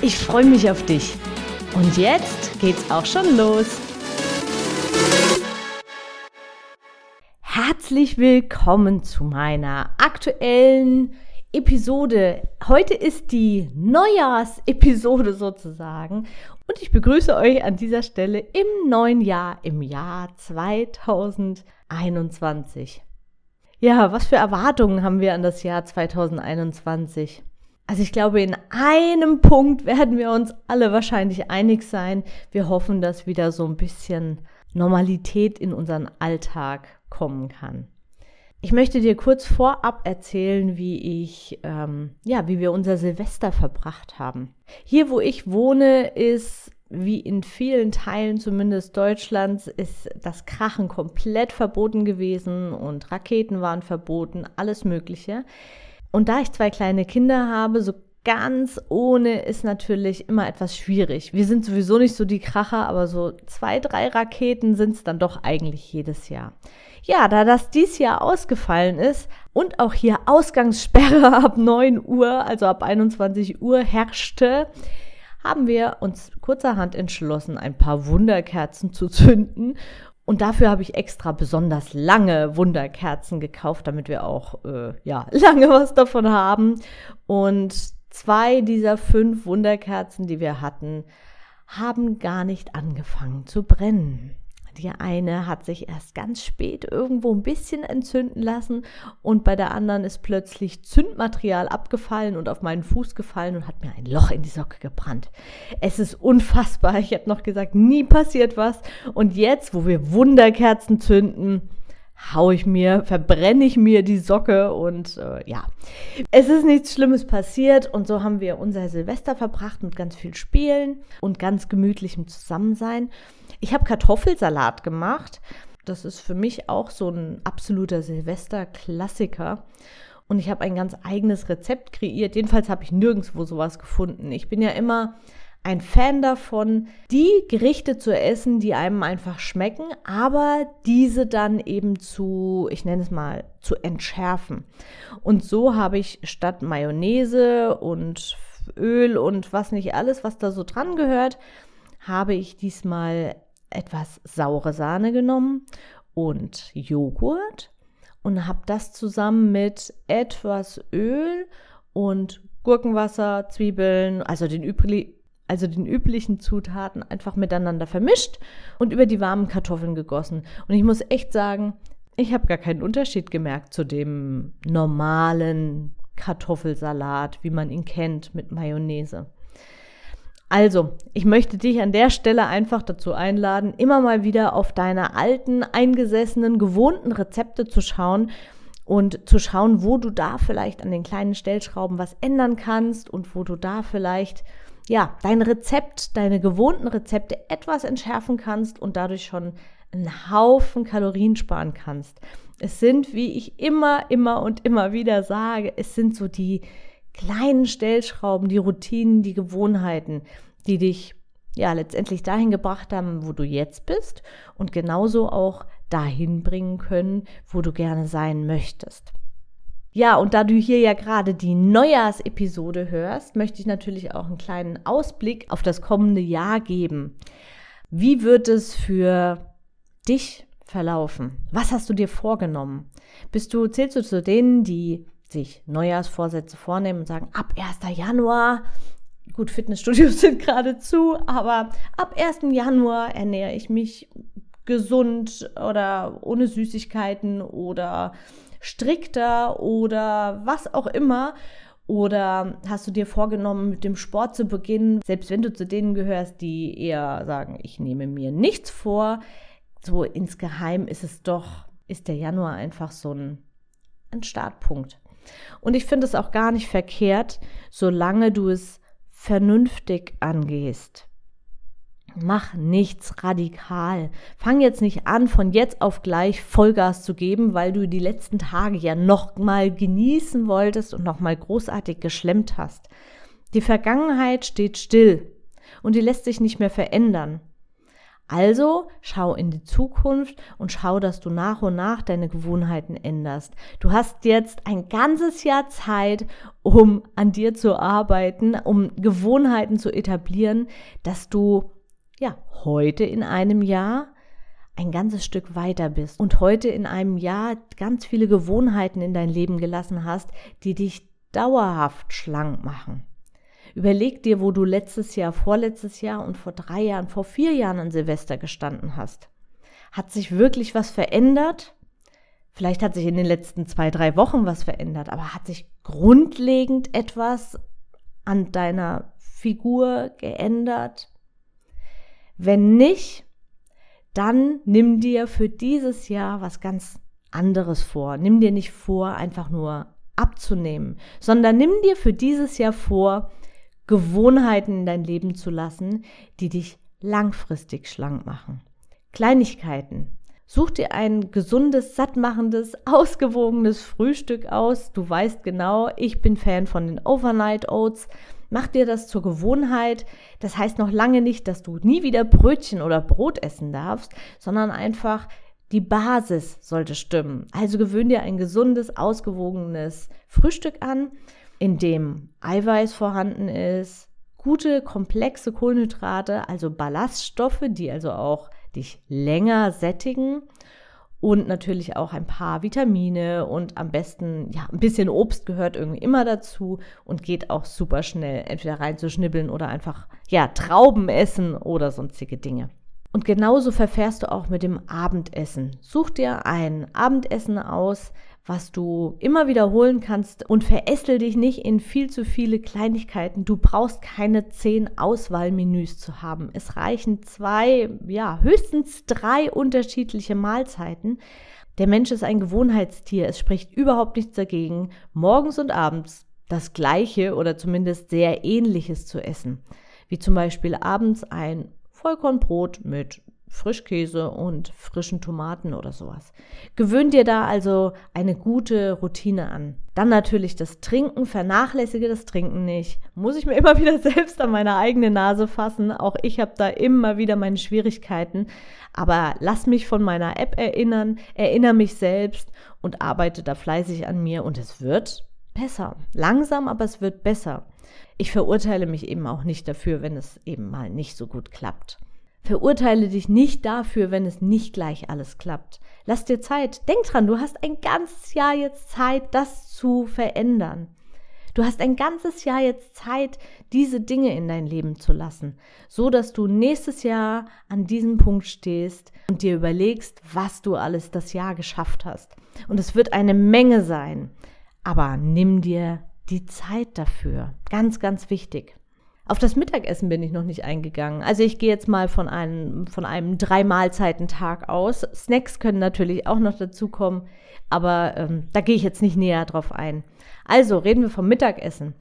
Ich freue mich auf dich. Und jetzt geht's auch schon los. Herzlich willkommen zu meiner aktuellen Episode. Heute ist die Neujahrsepisode sozusagen und ich begrüße euch an dieser Stelle im neuen Jahr, im Jahr 2021. Ja, was für Erwartungen haben wir an das Jahr 2021? Also ich glaube, in einem Punkt werden wir uns alle wahrscheinlich einig sein. Wir hoffen, dass wieder so ein bisschen Normalität in unseren Alltag kommen kann. Ich möchte dir kurz vorab erzählen, wie ich, ähm, ja, wie wir unser Silvester verbracht haben. Hier, wo ich wohne, ist wie in vielen Teilen zumindest Deutschlands ist das Krachen komplett verboten gewesen und Raketen waren verboten, alles Mögliche. Und da ich zwei kleine Kinder habe, so ganz ohne ist natürlich immer etwas schwierig. Wir sind sowieso nicht so die Kracher, aber so zwei, drei Raketen sind es dann doch eigentlich jedes Jahr. Ja, da das dies Jahr ausgefallen ist und auch hier Ausgangssperre ab 9 Uhr, also ab 21 Uhr herrschte, haben wir uns kurzerhand entschlossen, ein paar Wunderkerzen zu zünden. Und dafür habe ich extra besonders lange Wunderkerzen gekauft, damit wir auch äh, ja, lange was davon haben. Und zwei dieser fünf Wunderkerzen, die wir hatten, haben gar nicht angefangen zu brennen. Die eine hat sich erst ganz spät irgendwo ein bisschen entzünden lassen und bei der anderen ist plötzlich Zündmaterial abgefallen und auf meinen Fuß gefallen und hat mir ein Loch in die Socke gebrannt. Es ist unfassbar. Ich hätte noch gesagt, nie passiert was. Und jetzt, wo wir Wunderkerzen zünden, hau ich mir, verbrenne ich mir die Socke und äh, ja, es ist nichts Schlimmes passiert und so haben wir unser Silvester verbracht mit ganz viel Spielen und ganz gemütlichem Zusammensein. Ich habe Kartoffelsalat gemacht. Das ist für mich auch so ein absoluter Silvester-Klassiker. Und ich habe ein ganz eigenes Rezept kreiert. Jedenfalls habe ich nirgendwo sowas gefunden. Ich bin ja immer ein Fan davon, die Gerichte zu essen, die einem einfach schmecken, aber diese dann eben zu, ich nenne es mal, zu entschärfen. Und so habe ich statt Mayonnaise und Öl und was nicht alles, was da so dran gehört, habe ich diesmal etwas saure Sahne genommen und Joghurt und habe das zusammen mit etwas Öl und Gurkenwasser, Zwiebeln, also den, übli also den üblichen Zutaten einfach miteinander vermischt und über die warmen Kartoffeln gegossen. Und ich muss echt sagen, ich habe gar keinen Unterschied gemerkt zu dem normalen Kartoffelsalat, wie man ihn kennt, mit Mayonnaise. Also, ich möchte dich an der Stelle einfach dazu einladen, immer mal wieder auf deine alten, eingesessenen, gewohnten Rezepte zu schauen und zu schauen, wo du da vielleicht an den kleinen Stellschrauben was ändern kannst und wo du da vielleicht ja, dein Rezept, deine gewohnten Rezepte etwas entschärfen kannst und dadurch schon einen Haufen Kalorien sparen kannst. Es sind, wie ich immer, immer und immer wieder sage, es sind so die kleinen Stellschrauben, die Routinen, die Gewohnheiten, die dich ja letztendlich dahin gebracht haben, wo du jetzt bist und genauso auch dahin bringen können, wo du gerne sein möchtest. Ja, und da du hier ja gerade die Neujahrsepisode hörst, möchte ich natürlich auch einen kleinen Ausblick auf das kommende Jahr geben. Wie wird es für dich verlaufen? Was hast du dir vorgenommen? Bist du, zählst du zu denen, die sich Neujahrsvorsätze vornehmen und sagen, ab 1. Januar, gut, Fitnessstudios sind gerade zu, aber ab 1. Januar ernähre ich mich gesund oder ohne Süßigkeiten oder strikter oder was auch immer. Oder hast du dir vorgenommen, mit dem Sport zu beginnen, selbst wenn du zu denen gehörst, die eher sagen, ich nehme mir nichts vor, so insgeheim ist es doch, ist der Januar einfach so ein, ein Startpunkt. Und ich finde es auch gar nicht verkehrt, solange du es vernünftig angehst. Mach nichts radikal. Fang jetzt nicht an, von jetzt auf gleich Vollgas zu geben, weil du die letzten Tage ja noch mal genießen wolltest und noch mal großartig geschlemmt hast. Die Vergangenheit steht still und die lässt sich nicht mehr verändern. Also schau in die Zukunft und schau, dass du nach und nach deine Gewohnheiten änderst. Du hast jetzt ein ganzes Jahr Zeit, um an dir zu arbeiten, um Gewohnheiten zu etablieren, dass du ja heute in einem Jahr ein ganzes Stück weiter bist und heute in einem Jahr ganz viele Gewohnheiten in dein Leben gelassen hast, die dich dauerhaft schlank machen. Überleg dir, wo du letztes Jahr, vorletztes Jahr und vor drei Jahren, vor vier Jahren an Silvester gestanden hast. Hat sich wirklich was verändert? Vielleicht hat sich in den letzten zwei, drei Wochen was verändert, aber hat sich grundlegend etwas an deiner Figur geändert? Wenn nicht, dann nimm dir für dieses Jahr was ganz anderes vor. Nimm dir nicht vor, einfach nur abzunehmen, sondern nimm dir für dieses Jahr vor, Gewohnheiten in dein Leben zu lassen, die dich langfristig schlank machen. Kleinigkeiten. Such dir ein gesundes, sattmachendes, ausgewogenes Frühstück aus. Du weißt genau, ich bin Fan von den Overnight Oats. Mach dir das zur Gewohnheit. Das heißt noch lange nicht, dass du nie wieder Brötchen oder Brot essen darfst, sondern einfach die Basis sollte stimmen. Also gewöhn dir ein gesundes, ausgewogenes Frühstück an in dem Eiweiß vorhanden ist, gute, komplexe Kohlenhydrate, also Ballaststoffe, die also auch dich länger sättigen und natürlich auch ein paar Vitamine und am besten, ja, ein bisschen Obst gehört irgendwie immer dazu und geht auch super schnell, entweder reinzuschnibbeln oder einfach, ja, Trauben essen oder sonstige Dinge. Und genauso verfährst du auch mit dem Abendessen. Such dir ein Abendessen aus, was du immer wiederholen kannst und verästel dich nicht in viel zu viele Kleinigkeiten. Du brauchst keine zehn Auswahlmenüs zu haben. Es reichen zwei, ja, höchstens drei unterschiedliche Mahlzeiten. Der Mensch ist ein Gewohnheitstier. Es spricht überhaupt nichts dagegen, morgens und abends das Gleiche oder zumindest sehr Ähnliches zu essen. Wie zum Beispiel abends ein Vollkornbrot mit Frischkäse und frischen Tomaten oder sowas. Gewöhn dir da also eine gute Routine an. Dann natürlich das Trinken, vernachlässige das Trinken nicht. Muss ich mir immer wieder selbst an meine eigene Nase fassen. Auch ich habe da immer wieder meine Schwierigkeiten. Aber lass mich von meiner App erinnern, erinnere mich selbst und arbeite da fleißig an mir und es wird besser. Langsam, aber es wird besser. Ich verurteile mich eben auch nicht dafür, wenn es eben mal nicht so gut klappt. Verurteile dich nicht dafür, wenn es nicht gleich alles klappt. Lass dir Zeit. Denk dran, du hast ein ganzes Jahr jetzt Zeit, das zu verändern. Du hast ein ganzes Jahr jetzt Zeit, diese Dinge in dein Leben zu lassen, so dass du nächstes Jahr an diesem Punkt stehst und dir überlegst, was du alles das Jahr geschafft hast. Und es wird eine Menge sein, aber nimm dir die Zeit dafür. Ganz, ganz wichtig. Auf das Mittagessen bin ich noch nicht eingegangen. Also ich gehe jetzt mal von einem, von einem Drei-Mahlzeiten-Tag aus. Snacks können natürlich auch noch dazukommen, aber ähm, da gehe ich jetzt nicht näher drauf ein. Also reden wir vom Mittagessen.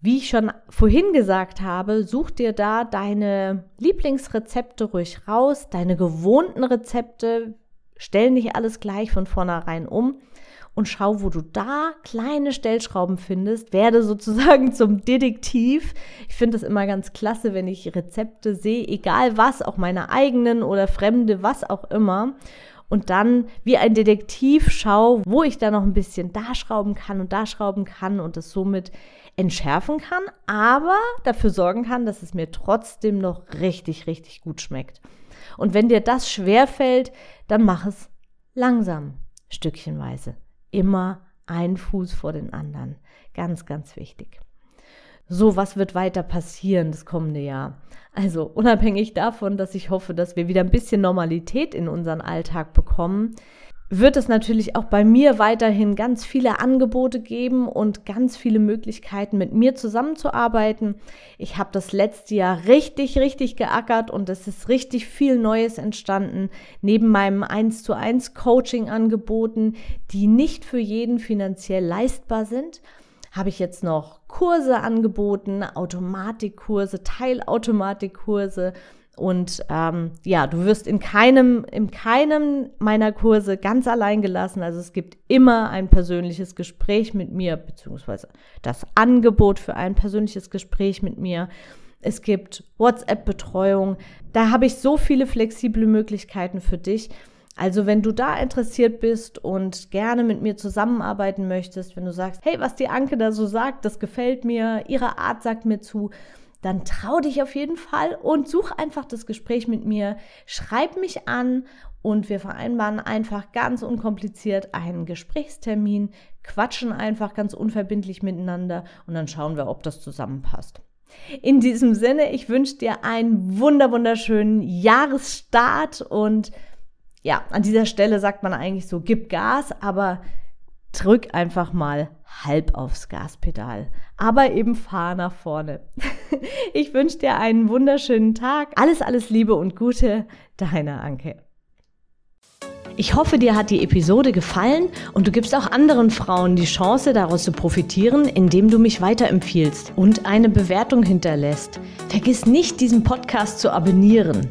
Wie ich schon vorhin gesagt habe, such dir da deine Lieblingsrezepte ruhig raus, deine gewohnten Rezepte. Stell nicht alles gleich von vornherein um und schau, wo du da kleine Stellschrauben findest. Werde sozusagen zum Detektiv. Ich finde es immer ganz klasse, wenn ich Rezepte sehe, egal was, auch meine eigenen oder fremde, was auch immer. Und dann wie ein Detektiv schau, wo ich da noch ein bisschen da schrauben kann und da schrauben kann und es somit entschärfen kann, aber dafür sorgen kann, dass es mir trotzdem noch richtig, richtig gut schmeckt. Und wenn dir das schwerfällt, dann mach es langsam, stückchenweise immer ein Fuß vor den anderen. Ganz, ganz wichtig. So, was wird weiter passieren das kommende Jahr? Also unabhängig davon, dass ich hoffe, dass wir wieder ein bisschen Normalität in unseren Alltag bekommen, wird es natürlich auch bei mir weiterhin ganz viele Angebote geben und ganz viele Möglichkeiten, mit mir zusammenzuarbeiten. Ich habe das letzte Jahr richtig, richtig geackert und es ist richtig viel Neues entstanden, neben meinem 1 zu 1 Coaching angeboten, die nicht für jeden finanziell leistbar sind habe ich jetzt noch Kurse angeboten, Automatikkurse, Teilautomatikkurse. Und ähm, ja, du wirst in keinem, in keinem meiner Kurse ganz allein gelassen. Also es gibt immer ein persönliches Gespräch mit mir, beziehungsweise das Angebot für ein persönliches Gespräch mit mir. Es gibt WhatsApp-Betreuung. Da habe ich so viele flexible Möglichkeiten für dich. Also wenn du da interessiert bist und gerne mit mir zusammenarbeiten möchtest, wenn du sagst, hey, was die Anke da so sagt, das gefällt mir, ihre Art sagt mir zu, dann trau dich auf jeden Fall und such einfach das Gespräch mit mir, schreib mich an und wir vereinbaren einfach ganz unkompliziert einen Gesprächstermin, quatschen einfach ganz unverbindlich miteinander und dann schauen wir, ob das zusammenpasst. In diesem Sinne, ich wünsche dir einen wunder wunderschönen Jahresstart und ja, an dieser Stelle sagt man eigentlich so, gib Gas, aber drück einfach mal halb aufs Gaspedal. Aber eben fahr nach vorne. Ich wünsche dir einen wunderschönen Tag. Alles, alles Liebe und Gute. Deine Anke. Ich hoffe, dir hat die Episode gefallen und du gibst auch anderen Frauen die Chance, daraus zu profitieren, indem du mich weiterempfiehlst und eine Bewertung hinterlässt. Vergiss nicht, diesen Podcast zu abonnieren.